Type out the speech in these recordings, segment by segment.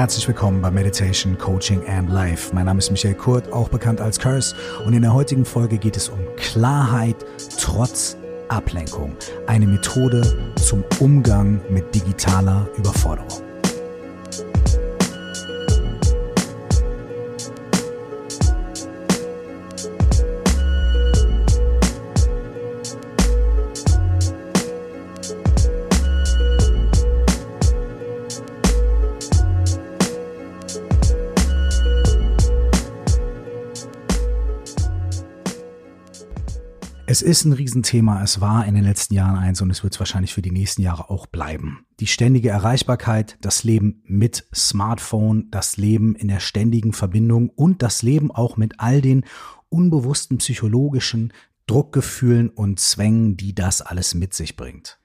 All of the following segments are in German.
Herzlich willkommen bei Meditation, Coaching and Life. Mein Name ist Michael Kurt, auch bekannt als Curse. Und in der heutigen Folge geht es um Klarheit trotz Ablenkung. Eine Methode zum Umgang mit digitaler Überforderung. Es ist ein Riesenthema. Es war in den letzten Jahren eins und es wird es wahrscheinlich für die nächsten Jahre auch bleiben. Die ständige Erreichbarkeit, das Leben mit Smartphone, das Leben in der ständigen Verbindung und das Leben auch mit all den unbewussten psychologischen Druckgefühlen und Zwängen, die das alles mit sich bringt.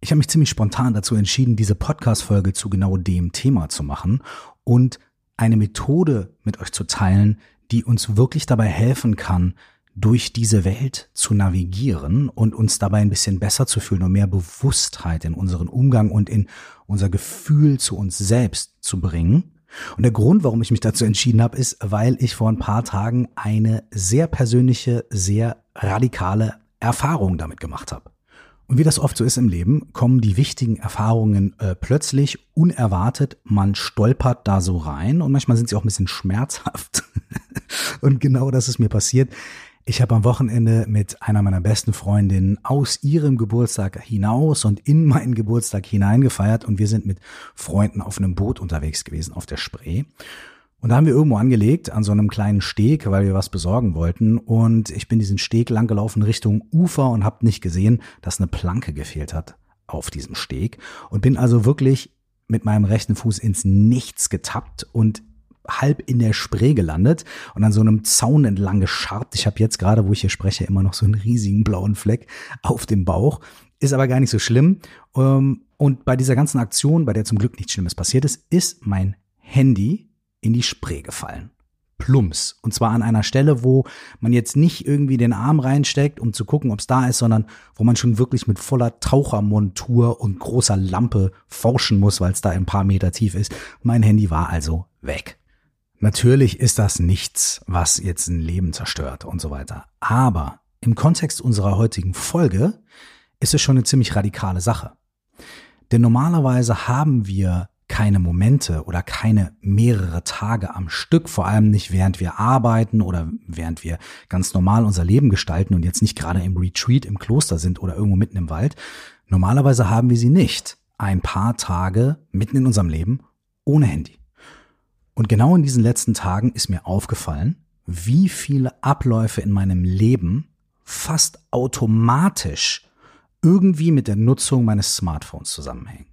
Ich habe mich ziemlich spontan dazu entschieden, diese Podcast-Folge zu genau dem Thema zu machen und eine Methode mit euch zu teilen, die uns wirklich dabei helfen kann, durch diese Welt zu navigieren und uns dabei ein bisschen besser zu fühlen und mehr Bewusstheit in unseren Umgang und in unser Gefühl zu uns selbst zu bringen. Und der Grund, warum ich mich dazu entschieden habe, ist, weil ich vor ein paar Tagen eine sehr persönliche, sehr radikale Erfahrung damit gemacht habe. Und wie das oft so ist im Leben, kommen die wichtigen Erfahrungen äh, plötzlich unerwartet. Man stolpert da so rein und manchmal sind sie auch ein bisschen schmerzhaft. und genau das ist mir passiert. Ich habe am Wochenende mit einer meiner besten Freundinnen aus ihrem Geburtstag hinaus und in meinen Geburtstag hineingefeiert und wir sind mit Freunden auf einem Boot unterwegs gewesen auf der Spree. Und da haben wir irgendwo angelegt an so einem kleinen Steg, weil wir was besorgen wollten. Und ich bin diesen Steg langgelaufen Richtung Ufer und habe nicht gesehen, dass eine Planke gefehlt hat auf diesem Steg. Und bin also wirklich mit meinem rechten Fuß ins Nichts getappt und halb in der Spree gelandet und an so einem Zaun entlang gescharrt. Ich habe jetzt gerade, wo ich hier spreche, immer noch so einen riesigen blauen Fleck auf dem Bauch. Ist aber gar nicht so schlimm. Ähm, und bei dieser ganzen Aktion, bei der zum Glück nichts Schlimmes passiert ist, ist mein Handy in die Spree gefallen. Plumps. Und zwar an einer Stelle, wo man jetzt nicht irgendwie den Arm reinsteckt, um zu gucken, ob es da ist, sondern wo man schon wirklich mit voller Tauchermontur und großer Lampe forschen muss, weil es da ein paar Meter tief ist. Mein Handy war also weg. Natürlich ist das nichts, was jetzt ein Leben zerstört und so weiter. Aber im Kontext unserer heutigen Folge ist es schon eine ziemlich radikale Sache. Denn normalerweise haben wir keine Momente oder keine mehrere Tage am Stück, vor allem nicht während wir arbeiten oder während wir ganz normal unser Leben gestalten und jetzt nicht gerade im Retreat im Kloster sind oder irgendwo mitten im Wald. Normalerweise haben wir sie nicht ein paar Tage mitten in unserem Leben ohne Handy. Und genau in diesen letzten Tagen ist mir aufgefallen, wie viele Abläufe in meinem Leben fast automatisch irgendwie mit der Nutzung meines Smartphones zusammenhängen.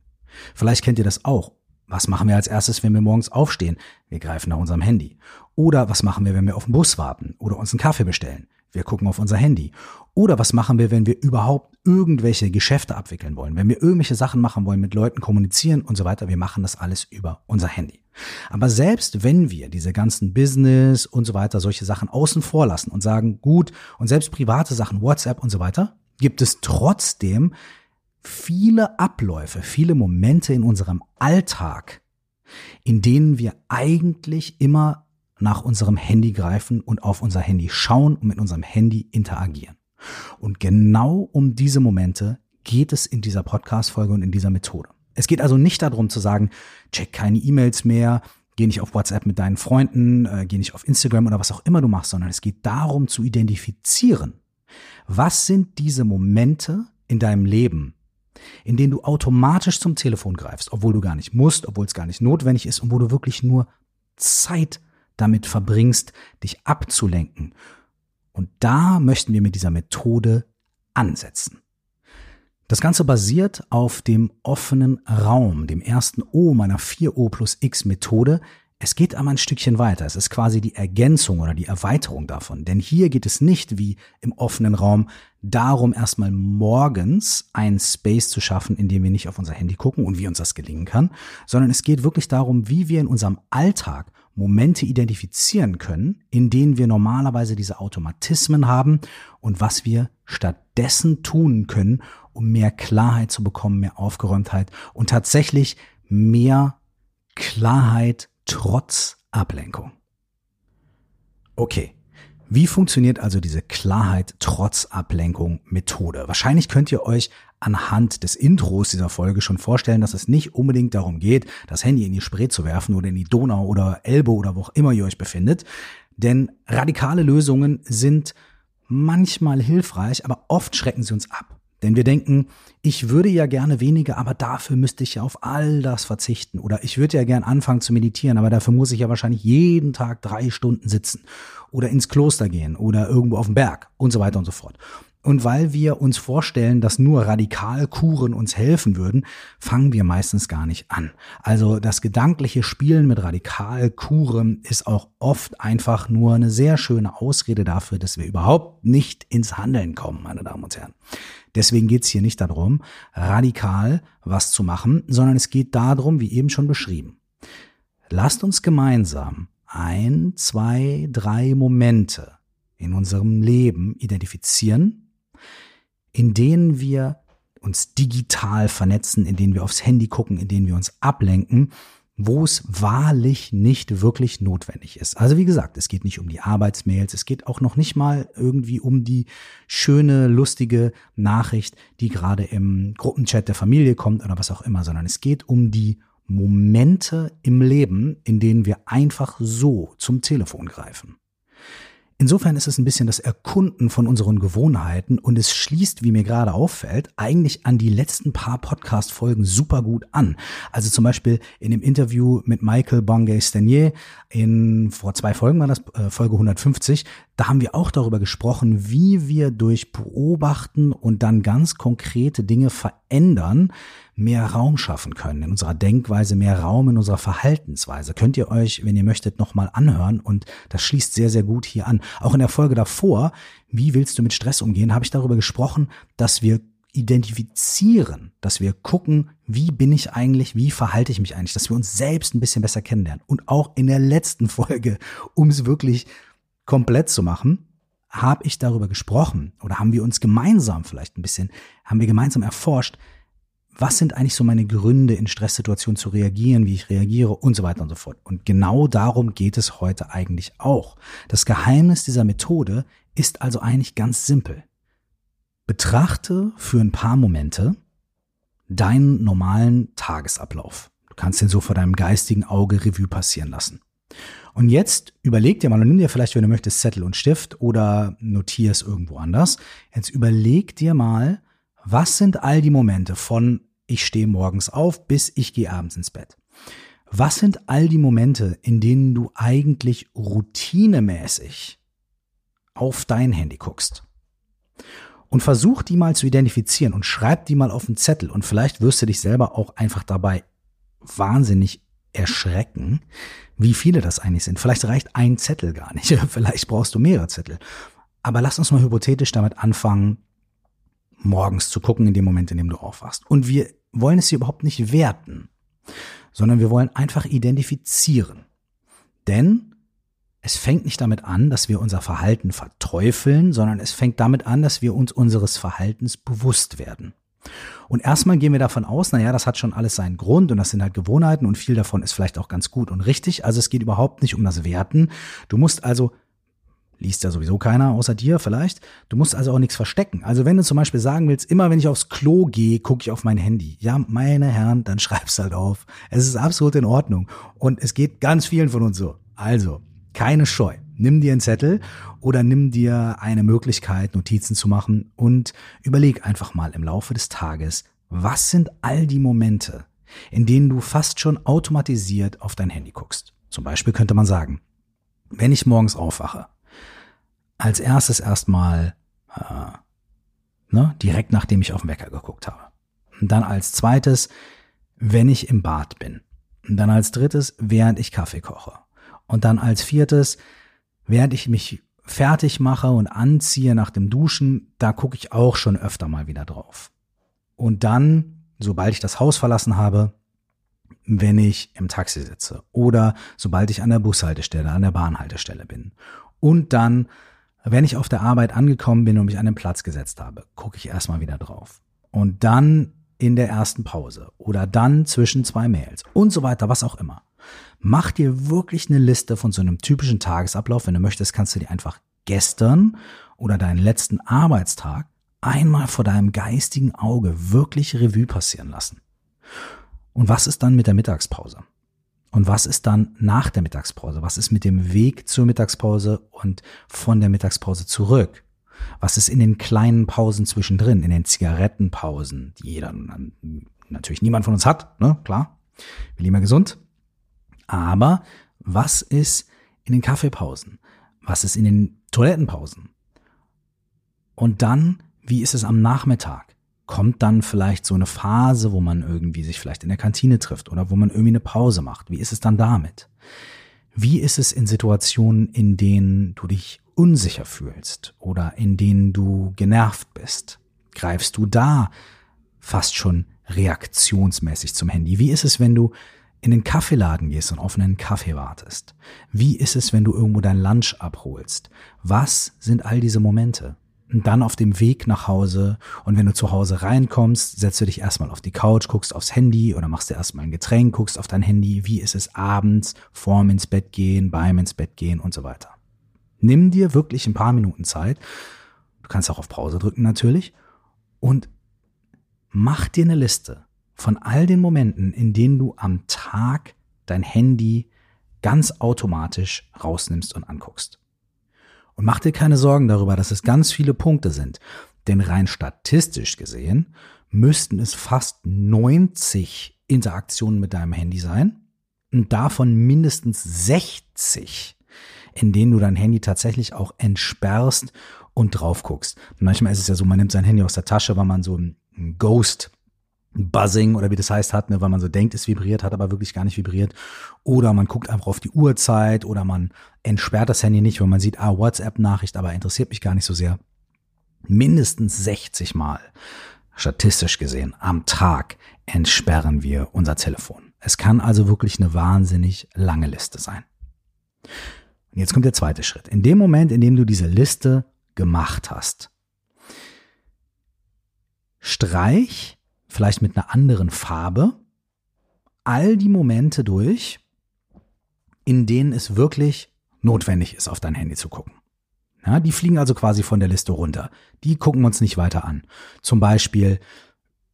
Vielleicht kennt ihr das auch. Was machen wir als erstes, wenn wir morgens aufstehen? Wir greifen nach unserem Handy. Oder was machen wir, wenn wir auf den Bus warten oder uns einen Kaffee bestellen? Wir gucken auf unser Handy. Oder was machen wir, wenn wir überhaupt irgendwelche Geschäfte abwickeln wollen? Wenn wir irgendwelche Sachen machen wollen, mit Leuten kommunizieren und so weiter, wir machen das alles über unser Handy. Aber selbst wenn wir diese ganzen Business und so weiter, solche Sachen außen vor lassen und sagen, gut, und selbst private Sachen, WhatsApp und so weiter, gibt es trotzdem viele Abläufe, viele Momente in unserem Alltag, in denen wir eigentlich immer nach unserem Handy greifen und auf unser Handy schauen und mit unserem Handy interagieren. Und genau um diese Momente geht es in dieser Podcast-Folge und in dieser Methode. Es geht also nicht darum zu sagen, check keine E-Mails mehr, geh nicht auf WhatsApp mit deinen Freunden, äh, geh nicht auf Instagram oder was auch immer du machst, sondern es geht darum zu identifizieren, was sind diese Momente in deinem Leben, in denen du automatisch zum Telefon greifst, obwohl du gar nicht musst, obwohl es gar nicht notwendig ist und wo du wirklich nur Zeit damit verbringst, dich abzulenken. Und da möchten wir mit dieser Methode ansetzen. Das Ganze basiert auf dem offenen Raum, dem ersten O meiner 4O plus X Methode. Es geht aber ein Stückchen weiter. Es ist quasi die Ergänzung oder die Erweiterung davon. Denn hier geht es nicht wie im offenen Raum darum, erstmal morgens einen Space zu schaffen, in dem wir nicht auf unser Handy gucken und wie uns das gelingen kann, sondern es geht wirklich darum, wie wir in unserem Alltag Momente identifizieren können, in denen wir normalerweise diese Automatismen haben und was wir stattdessen tun können, um mehr Klarheit zu bekommen, mehr Aufgeräumtheit und tatsächlich mehr Klarheit trotz Ablenkung. Okay. Wie funktioniert also diese Klarheit trotz Ablenkung Methode? Wahrscheinlich könnt ihr euch anhand des Intros dieser Folge schon vorstellen, dass es nicht unbedingt darum geht, das Handy in die Spree zu werfen oder in die Donau oder Elbe oder wo auch immer ihr euch befindet. Denn radikale Lösungen sind manchmal hilfreich, aber oft schrecken sie uns ab. Denn wir denken, ich würde ja gerne weniger, aber dafür müsste ich ja auf all das verzichten. Oder ich würde ja gern anfangen zu meditieren, aber dafür muss ich ja wahrscheinlich jeden Tag drei Stunden sitzen. Oder ins Kloster gehen oder irgendwo auf den Berg und so weiter und so fort. Und weil wir uns vorstellen, dass nur Radikalkuren uns helfen würden, fangen wir meistens gar nicht an. Also das gedankliche Spielen mit Radikalkuren ist auch oft einfach nur eine sehr schöne Ausrede dafür, dass wir überhaupt nicht ins Handeln kommen, meine Damen und Herren. Deswegen geht es hier nicht darum, radikal was zu machen, sondern es geht darum, wie eben schon beschrieben. Lasst uns gemeinsam ein, zwei, drei Momente in unserem Leben identifizieren, in denen wir uns digital vernetzen, in denen wir aufs Handy gucken, in denen wir uns ablenken, wo es wahrlich nicht wirklich notwendig ist. Also wie gesagt, es geht nicht um die Arbeitsmails, es geht auch noch nicht mal irgendwie um die schöne, lustige Nachricht, die gerade im Gruppenchat der Familie kommt oder was auch immer, sondern es geht um die Momente im Leben, in denen wir einfach so zum Telefon greifen. Insofern ist es ein bisschen das Erkunden von unseren Gewohnheiten und es schließt, wie mir gerade auffällt, eigentlich an die letzten paar Podcast-Folgen super gut an. Also zum Beispiel in dem Interview mit Michael Bongay-Stanier in, vor zwei Folgen war das, äh, Folge 150, da haben wir auch darüber gesprochen, wie wir durch Beobachten und dann ganz konkrete Dinge verändern, mehr Raum schaffen können in unserer Denkweise, mehr Raum in unserer Verhaltensweise. Könnt ihr euch, wenn ihr möchtet, nochmal anhören und das schließt sehr, sehr gut hier an. Auch in der Folge davor, wie willst du mit Stress umgehen, habe ich darüber gesprochen, dass wir identifizieren, dass wir gucken, wie bin ich eigentlich, wie verhalte ich mich eigentlich, dass wir uns selbst ein bisschen besser kennenlernen. Und auch in der letzten Folge, um es wirklich komplett zu machen, habe ich darüber gesprochen oder haben wir uns gemeinsam vielleicht ein bisschen, haben wir gemeinsam erforscht, was sind eigentlich so meine Gründe, in Stresssituationen zu reagieren, wie ich reagiere und so weiter und so fort. Und genau darum geht es heute eigentlich auch. Das Geheimnis dieser Methode ist also eigentlich ganz simpel. Betrachte für ein paar Momente deinen normalen Tagesablauf. Du kannst den so vor deinem geistigen Auge Revue passieren lassen. Und jetzt überleg dir mal und nimm dir vielleicht, wenn du möchtest, Zettel und Stift oder notier es irgendwo anders. Jetzt überleg dir mal, was sind all die Momente von ich stehe morgens auf, bis ich gehe abends ins Bett. Was sind all die Momente, in denen du eigentlich routinemäßig auf dein Handy guckst? Und versuch die mal zu identifizieren und schreib die mal auf einen Zettel und vielleicht wirst du dich selber auch einfach dabei wahnsinnig erschrecken, wie viele das eigentlich sind. Vielleicht reicht ein Zettel gar nicht, vielleicht brauchst du mehrere Zettel. Aber lass uns mal hypothetisch damit anfangen, morgens zu gucken in dem Moment, in dem du aufwachst. Und wir wollen es hier überhaupt nicht werten, sondern wir wollen einfach identifizieren. Denn es fängt nicht damit an, dass wir unser Verhalten verteufeln, sondern es fängt damit an, dass wir uns unseres Verhaltens bewusst werden. Und erstmal gehen wir davon aus, naja, das hat schon alles seinen Grund und das sind halt Gewohnheiten und viel davon ist vielleicht auch ganz gut und richtig. Also es geht überhaupt nicht um das Werten. Du musst also liest ja sowieso keiner außer dir vielleicht. Du musst also auch nichts verstecken. Also wenn du zum Beispiel sagen willst, immer wenn ich aufs Klo gehe, gucke ich auf mein Handy. Ja, meine Herren, dann schreib's halt auf. Es ist absolut in Ordnung. Und es geht ganz vielen von uns so. Also, keine Scheu. Nimm dir einen Zettel oder nimm dir eine Möglichkeit, Notizen zu machen und überleg einfach mal im Laufe des Tages, was sind all die Momente, in denen du fast schon automatisiert auf dein Handy guckst. Zum Beispiel könnte man sagen, wenn ich morgens aufwache, als erstes erstmal äh, ne, direkt nachdem ich auf den Wecker geguckt habe. Und dann als zweites, wenn ich im Bad bin. Und dann als drittes, während ich Kaffee koche. Und dann als viertes, während ich mich fertig mache und anziehe nach dem Duschen, da gucke ich auch schon öfter mal wieder drauf. Und dann, sobald ich das Haus verlassen habe, wenn ich im Taxi sitze oder sobald ich an der Bushaltestelle, an der Bahnhaltestelle bin. Und dann, wenn ich auf der Arbeit angekommen bin und mich an den Platz gesetzt habe, gucke ich erstmal wieder drauf. Und dann in der ersten Pause oder dann zwischen zwei Mails und so weiter, was auch immer. Mach dir wirklich eine Liste von so einem typischen Tagesablauf. Wenn du möchtest, kannst du dir einfach gestern oder deinen letzten Arbeitstag einmal vor deinem geistigen Auge wirklich Revue passieren lassen. Und was ist dann mit der Mittagspause? Und was ist dann nach der Mittagspause? Was ist mit dem Weg zur Mittagspause und von der Mittagspause zurück? Was ist in den kleinen Pausen zwischendrin, in den Zigarettenpausen, die jeder, natürlich niemand von uns hat, ne, klar, wir leben ja gesund. Aber was ist in den Kaffeepausen? Was ist in den Toilettenpausen? Und dann, wie ist es am Nachmittag? Kommt dann vielleicht so eine Phase, wo man irgendwie sich vielleicht in der Kantine trifft oder wo man irgendwie eine Pause macht? Wie ist es dann damit? Wie ist es in Situationen, in denen du dich unsicher fühlst oder in denen du genervt bist? Greifst du da fast schon reaktionsmäßig zum Handy? Wie ist es, wenn du in den Kaffeeladen gehst und auf einen Kaffee wartest? Wie ist es, wenn du irgendwo dein Lunch abholst? Was sind all diese Momente? Dann auf dem Weg nach Hause und wenn du zu Hause reinkommst, setzt du dich erstmal auf die Couch, guckst aufs Handy oder machst dir erstmal ein Getränk, guckst auf dein Handy, wie ist es abends, vorm ins Bett gehen, beim ins Bett gehen und so weiter. Nimm dir wirklich ein paar Minuten Zeit, du kannst auch auf Pause drücken natürlich, und mach dir eine Liste von all den Momenten, in denen du am Tag dein Handy ganz automatisch rausnimmst und anguckst. Und mach dir keine Sorgen darüber, dass es ganz viele Punkte sind. Denn rein statistisch gesehen müssten es fast 90 Interaktionen mit deinem Handy sein und davon mindestens 60, in denen du dein Handy tatsächlich auch entsperrst und drauf guckst. Manchmal ist es ja so, man nimmt sein Handy aus der Tasche, weil man so ein Ghost Buzzing oder wie das heißt hat, ne, weil man so denkt, es vibriert, hat aber wirklich gar nicht vibriert. Oder man guckt einfach auf die Uhrzeit oder man entsperrt das Handy nicht, weil man sieht, ah, WhatsApp-Nachricht, aber interessiert mich gar nicht so sehr. Mindestens 60 Mal, statistisch gesehen, am Tag entsperren wir unser Telefon. Es kann also wirklich eine wahnsinnig lange Liste sein. Und jetzt kommt der zweite Schritt. In dem Moment, in dem du diese Liste gemacht hast, streich vielleicht mit einer anderen Farbe, all die Momente durch, in denen es wirklich notwendig ist, auf dein Handy zu gucken. Ja, die fliegen also quasi von der Liste runter. Die gucken uns nicht weiter an. Zum Beispiel,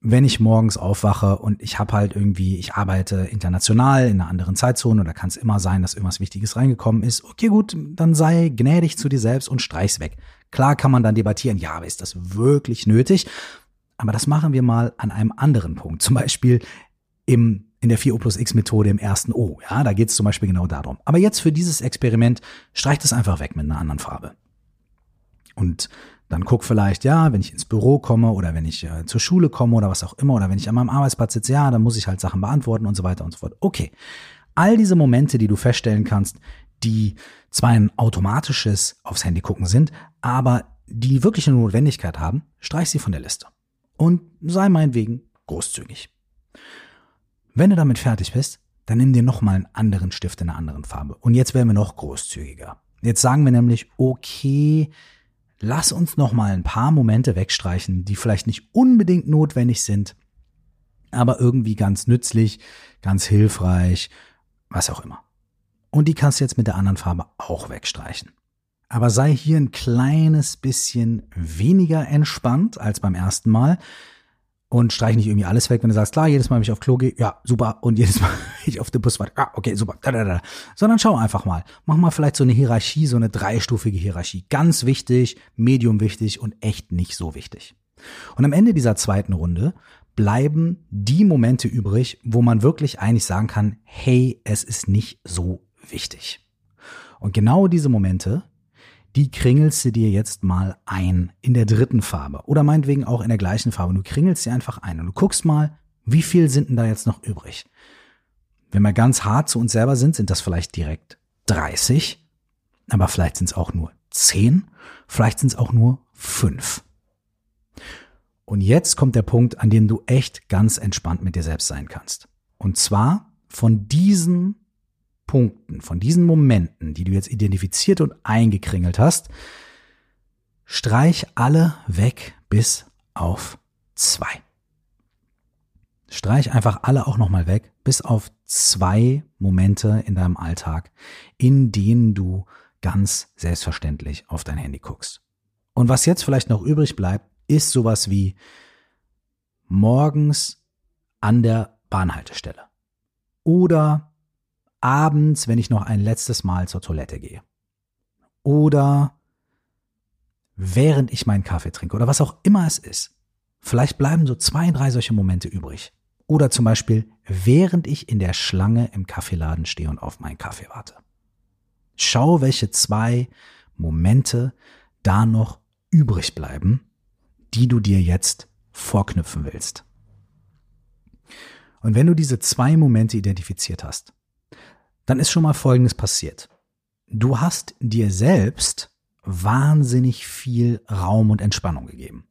wenn ich morgens aufwache und ich habe halt irgendwie, ich arbeite international in einer anderen Zeitzone oder kann es immer sein, dass irgendwas Wichtiges reingekommen ist. Okay, gut, dann sei gnädig zu dir selbst und streich's weg. Klar kann man dann debattieren, ja, aber ist das wirklich nötig? Aber das machen wir mal an einem anderen Punkt. Zum Beispiel im, in der 4O plus X Methode im ersten O. Ja, da geht es zum Beispiel genau darum. Aber jetzt für dieses Experiment streicht es einfach weg mit einer anderen Farbe. Und dann guck vielleicht, ja, wenn ich ins Büro komme oder wenn ich äh, zur Schule komme oder was auch immer oder wenn ich an meinem Arbeitsplatz sitze, ja, dann muss ich halt Sachen beantworten und so weiter und so fort. Okay. All diese Momente, die du feststellen kannst, die zwar ein automatisches aufs Handy gucken sind, aber die wirklich eine Notwendigkeit haben, streich sie von der Liste und sei meinetwegen großzügig. Wenn du damit fertig bist, dann nimm dir nochmal einen anderen Stift in einer anderen Farbe. Und jetzt werden wir noch großzügiger. Jetzt sagen wir nämlich, okay, lass uns nochmal ein paar Momente wegstreichen, die vielleicht nicht unbedingt notwendig sind, aber irgendwie ganz nützlich, ganz hilfreich, was auch immer. Und die kannst du jetzt mit der anderen Farbe auch wegstreichen. Aber sei hier ein kleines bisschen weniger entspannt als beim ersten Mal und streich nicht irgendwie alles weg, wenn du sagst, klar, jedes Mal, wenn ich auf Klo gehe, ja, super, und jedes Mal, wenn ich auf den Bus warte, ja, okay, super, da, sondern schau einfach mal. Mach mal vielleicht so eine Hierarchie, so eine dreistufige Hierarchie. Ganz wichtig, medium wichtig und echt nicht so wichtig. Und am Ende dieser zweiten Runde bleiben die Momente übrig, wo man wirklich eigentlich sagen kann, hey, es ist nicht so wichtig. Und genau diese Momente, die kringelst du dir jetzt mal ein in der dritten Farbe oder meinetwegen auch in der gleichen Farbe. Du kringelst sie einfach ein und du guckst mal, wie viel sind denn da jetzt noch übrig? Wenn wir ganz hart zu uns selber sind, sind das vielleicht direkt 30, aber vielleicht sind es auch nur 10, vielleicht sind es auch nur 5. Und jetzt kommt der Punkt, an dem du echt ganz entspannt mit dir selbst sein kannst. Und zwar von diesen Punkten, von diesen Momenten, die du jetzt identifiziert und eingekringelt hast, streich alle weg bis auf zwei. Streich einfach alle auch nochmal weg bis auf zwei Momente in deinem Alltag, in denen du ganz selbstverständlich auf dein Handy guckst. Und was jetzt vielleicht noch übrig bleibt, ist sowas wie morgens an der Bahnhaltestelle oder abends, wenn ich noch ein letztes Mal zur Toilette gehe oder während ich meinen Kaffee trinke oder was auch immer es ist. Vielleicht bleiben so zwei, drei solche Momente übrig. Oder zum Beispiel, während ich in der Schlange im Kaffeeladen stehe und auf meinen Kaffee warte. Schau, welche zwei Momente da noch übrig bleiben, die du dir jetzt vorknüpfen willst. Und wenn du diese zwei Momente identifiziert hast, dann ist schon mal Folgendes passiert. Du hast dir selbst wahnsinnig viel Raum und Entspannung gegeben.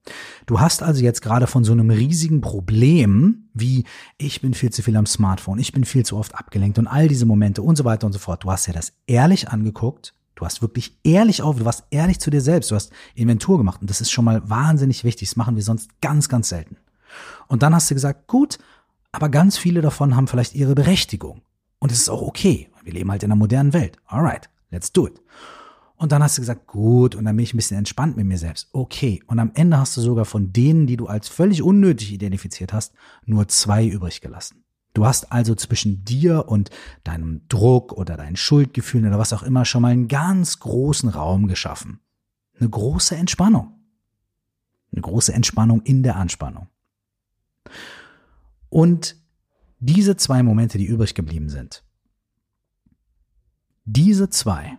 Du hast also jetzt gerade von so einem riesigen Problem wie ich bin viel zu viel am Smartphone, ich bin viel zu oft abgelenkt und all diese Momente und so weiter und so fort. Du hast ja das ehrlich angeguckt, du hast wirklich ehrlich auf, du warst ehrlich zu dir selbst, du hast Inventur gemacht und das ist schon mal wahnsinnig wichtig. Das machen wir sonst ganz, ganz selten. Und dann hast du gesagt, gut, aber ganz viele davon haben vielleicht ihre Berechtigung. Und es ist auch okay. Wir leben halt in einer modernen Welt. Alright, let's do it. Und dann hast du gesagt, gut, und dann bin ich ein bisschen entspannt mit mir selbst. Okay. Und am Ende hast du sogar von denen, die du als völlig unnötig identifiziert hast, nur zwei übrig gelassen. Du hast also zwischen dir und deinem Druck oder deinen Schuldgefühlen oder was auch immer schon mal einen ganz großen Raum geschaffen. Eine große Entspannung. Eine große Entspannung in der Anspannung. Und diese zwei Momente, die übrig geblieben sind, diese zwei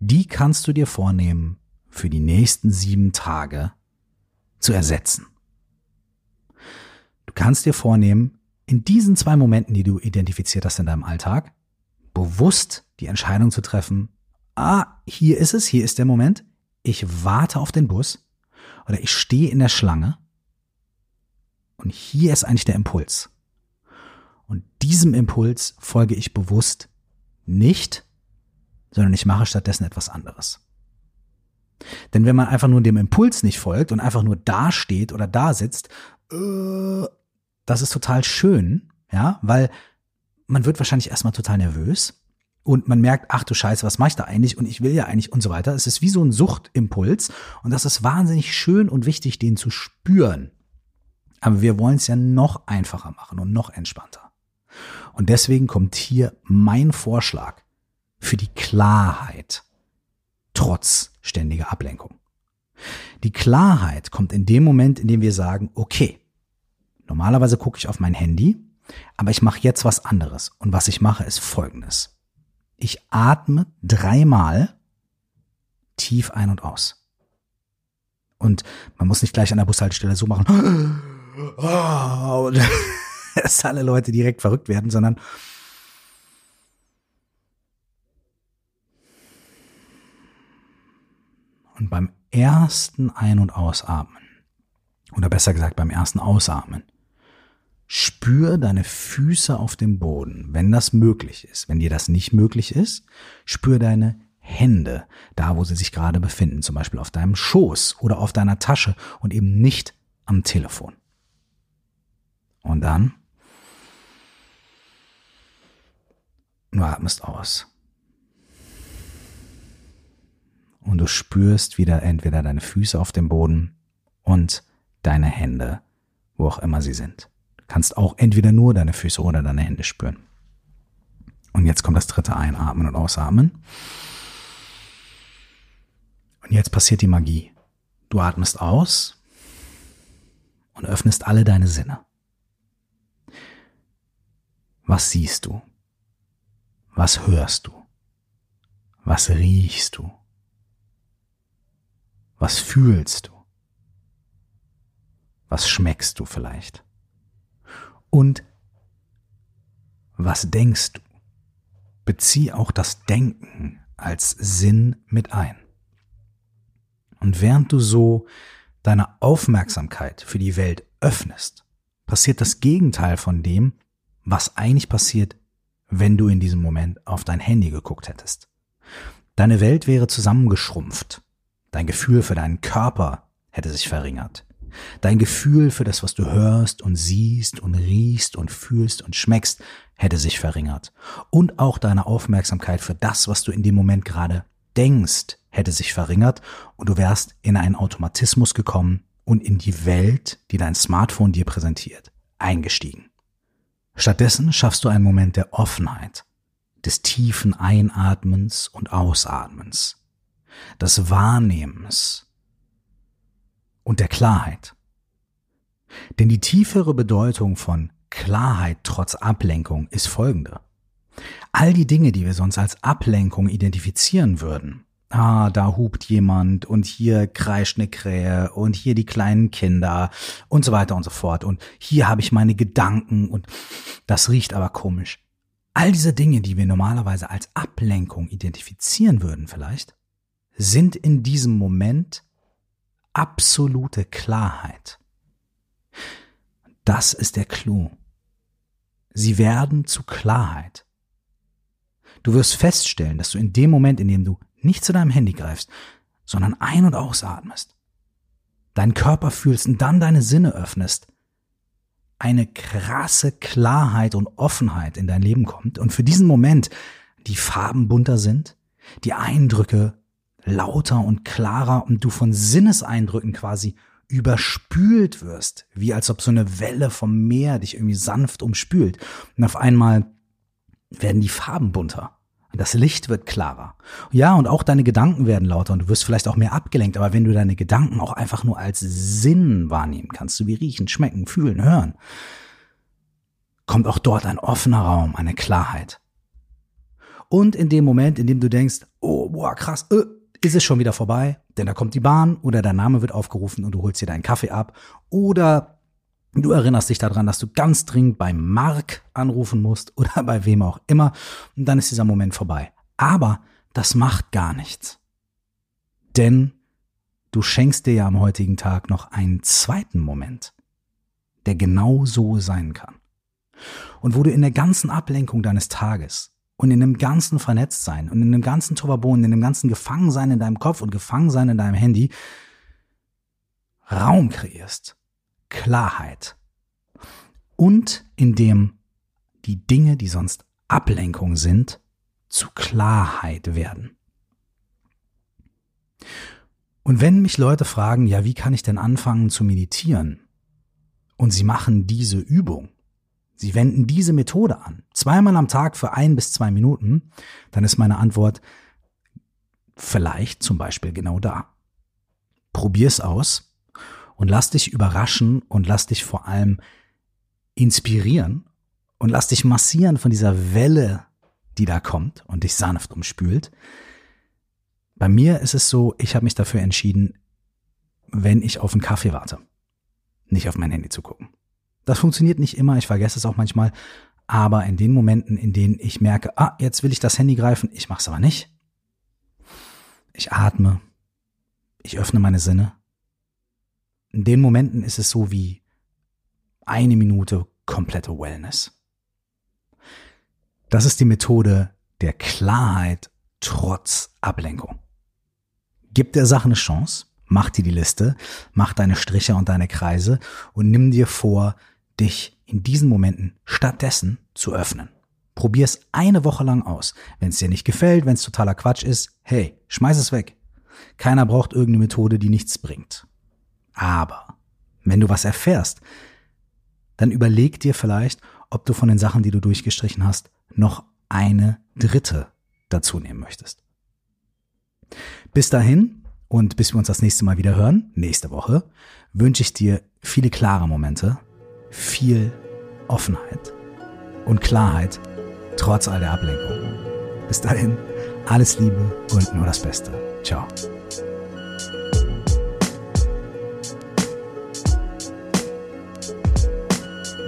die kannst du dir vornehmen, für die nächsten sieben Tage zu ersetzen. Du kannst dir vornehmen, in diesen zwei Momenten, die du identifiziert hast in deinem Alltag, bewusst die Entscheidung zu treffen, ah, hier ist es, hier ist der Moment, ich warte auf den Bus oder ich stehe in der Schlange und hier ist eigentlich der Impuls. Und diesem Impuls folge ich bewusst nicht, sondern ich mache stattdessen etwas anderes. Denn wenn man einfach nur dem Impuls nicht folgt und einfach nur da steht oder da sitzt, äh, das ist total schön, ja, weil man wird wahrscheinlich erstmal total nervös und man merkt, ach du Scheiße, was mache ich da eigentlich und ich will ja eigentlich und so weiter. Es ist wie so ein Suchtimpuls und das ist wahnsinnig schön und wichtig, den zu spüren. Aber wir wollen es ja noch einfacher machen und noch entspannter. Und deswegen kommt hier mein Vorschlag für die Klarheit trotz ständiger Ablenkung. Die Klarheit kommt in dem Moment, in dem wir sagen, okay, normalerweise gucke ich auf mein Handy, aber ich mache jetzt was anderes. Und was ich mache, ist Folgendes. Ich atme dreimal tief ein und aus. Und man muss nicht gleich an der Bushaltestelle so machen, dass alle Leute direkt verrückt werden, sondern Und beim ersten Ein- und Ausatmen, oder besser gesagt beim ersten Ausatmen, spür deine Füße auf dem Boden, wenn das möglich ist. Wenn dir das nicht möglich ist, spür deine Hände, da wo sie sich gerade befinden, zum Beispiel auf deinem Schoß oder auf deiner Tasche und eben nicht am Telefon. Und dann du atmest aus. und du spürst wieder entweder deine Füße auf dem Boden und deine Hände, wo auch immer sie sind. Du kannst auch entweder nur deine Füße oder deine Hände spüren. Und jetzt kommt das dritte Einatmen und Ausatmen. Und jetzt passiert die Magie. Du atmest aus und öffnest alle deine Sinne. Was siehst du? Was hörst du? Was riechst du? Was fühlst du? Was schmeckst du vielleicht? Und was denkst du? Bezieh auch das Denken als Sinn mit ein. Und während du so deine Aufmerksamkeit für die Welt öffnest, passiert das Gegenteil von dem, was eigentlich passiert, wenn du in diesem Moment auf dein Handy geguckt hättest. Deine Welt wäre zusammengeschrumpft Dein Gefühl für deinen Körper hätte sich verringert. Dein Gefühl für das, was du hörst und siehst und riechst und fühlst und schmeckst, hätte sich verringert. Und auch deine Aufmerksamkeit für das, was du in dem Moment gerade denkst, hätte sich verringert und du wärst in einen Automatismus gekommen und in die Welt, die dein Smartphone dir präsentiert, eingestiegen. Stattdessen schaffst du einen Moment der Offenheit, des tiefen Einatmens und Ausatmens, des Wahrnehmens und der Klarheit. Denn die tiefere Bedeutung von Klarheit trotz Ablenkung ist folgende. All die Dinge, die wir sonst als Ablenkung identifizieren würden, ah, da hupt jemand und hier kreischt eine Krähe und hier die kleinen Kinder und so weiter und so fort und hier habe ich meine Gedanken und das riecht aber komisch. All diese Dinge, die wir normalerweise als Ablenkung identifizieren würden vielleicht, sind in diesem Moment absolute Klarheit. Das ist der Clou. Sie werden zu Klarheit. Du wirst feststellen, dass du in dem Moment, in dem du nicht zu deinem Handy greifst, sondern ein- und ausatmest, deinen Körper fühlst und dann deine Sinne öffnest, eine krasse Klarheit und Offenheit in dein Leben kommt und für diesen Moment die Farben bunter sind, die Eindrücke lauter und klarer und du von Sinneseindrücken quasi überspült wirst, wie als ob so eine Welle vom Meer dich irgendwie sanft umspült. Und auf einmal werden die Farben bunter. Das Licht wird klarer. Ja, und auch deine Gedanken werden lauter und du wirst vielleicht auch mehr abgelenkt, aber wenn du deine Gedanken auch einfach nur als Sinn wahrnehmen kannst, so wie riechen, schmecken, fühlen, hören, kommt auch dort ein offener Raum, eine Klarheit. Und in dem Moment, in dem du denkst, oh, boah, krass, äh, ist es schon wieder vorbei, denn da kommt die Bahn oder dein Name wird aufgerufen und du holst dir deinen Kaffee ab oder Du erinnerst dich daran, dass du ganz dringend bei Mark anrufen musst oder bei wem auch immer und dann ist dieser Moment vorbei. Aber das macht gar nichts. Denn du schenkst dir ja am heutigen Tag noch einen zweiten Moment, der genau so sein kann. Und wo du in der ganzen Ablenkung deines Tages und in dem ganzen Vernetztsein und in dem ganzen Turbabon, in dem ganzen Gefangensein in deinem Kopf und Gefangensein in deinem Handy Raum kreierst Klarheit. Und indem die Dinge, die sonst Ablenkung sind, zu Klarheit werden. Und wenn mich Leute fragen, ja, wie kann ich denn anfangen zu meditieren? Und sie machen diese Übung, sie wenden diese Methode an, zweimal am Tag für ein bis zwei Minuten, dann ist meine Antwort vielleicht zum Beispiel genau da. Probier's aus und lass dich überraschen und lass dich vor allem inspirieren und lass dich massieren von dieser Welle, die da kommt und dich sanft umspült. Bei mir ist es so, ich habe mich dafür entschieden, wenn ich auf einen Kaffee warte, nicht auf mein Handy zu gucken. Das funktioniert nicht immer, ich vergesse es auch manchmal, aber in den Momenten, in denen ich merke, ah, jetzt will ich das Handy greifen, ich mache es aber nicht. Ich atme, ich öffne meine Sinne in den Momenten ist es so wie eine Minute komplette Wellness. Das ist die Methode der Klarheit trotz Ablenkung. Gib der Sache eine Chance, mach dir die Liste, mach deine Striche und deine Kreise und nimm dir vor, dich in diesen Momenten stattdessen zu öffnen. Probier es eine Woche lang aus. Wenn es dir nicht gefällt, wenn es totaler Quatsch ist, hey, schmeiß es weg. Keiner braucht irgendeine Methode, die nichts bringt. Aber wenn du was erfährst, dann überleg dir vielleicht, ob du von den Sachen, die du durchgestrichen hast, noch eine dritte dazu nehmen möchtest. Bis dahin und bis wir uns das nächste Mal wieder hören, nächste Woche, wünsche ich dir viele klare Momente, viel Offenheit und Klarheit trotz all der Ablenkung. Bis dahin, alles Liebe und nur das Beste. Ciao.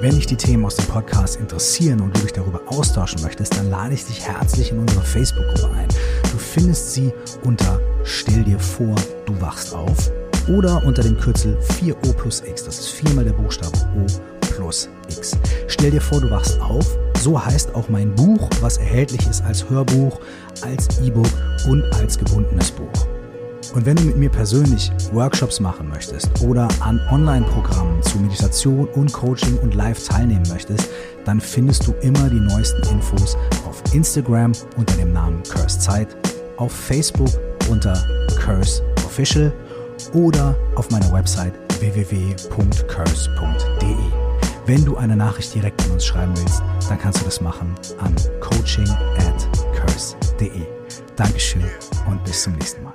Wenn dich die Themen aus dem Podcast interessieren und du dich darüber austauschen möchtest, dann lade ich dich herzlich in unsere Facebook-Gruppe ein. Du findest sie unter Stell dir vor, du wachst auf oder unter dem Kürzel 4O plus X. Das ist viermal der Buchstabe O plus X. Stell dir vor, du wachst auf. So heißt auch mein Buch, was erhältlich ist als Hörbuch, als E-Book und als gebundenes Buch. Und wenn du mit mir persönlich Workshops machen möchtest oder an Online-Programmen zu Meditation und Coaching und Live teilnehmen möchtest, dann findest du immer die neuesten Infos auf Instagram unter dem Namen Curse Zeit, auf Facebook unter Curse Official oder auf meiner Website www.curse.de. Wenn du eine Nachricht direkt an uns schreiben willst, dann kannst du das machen an coaching at curse.de. Dankeschön und bis zum nächsten Mal.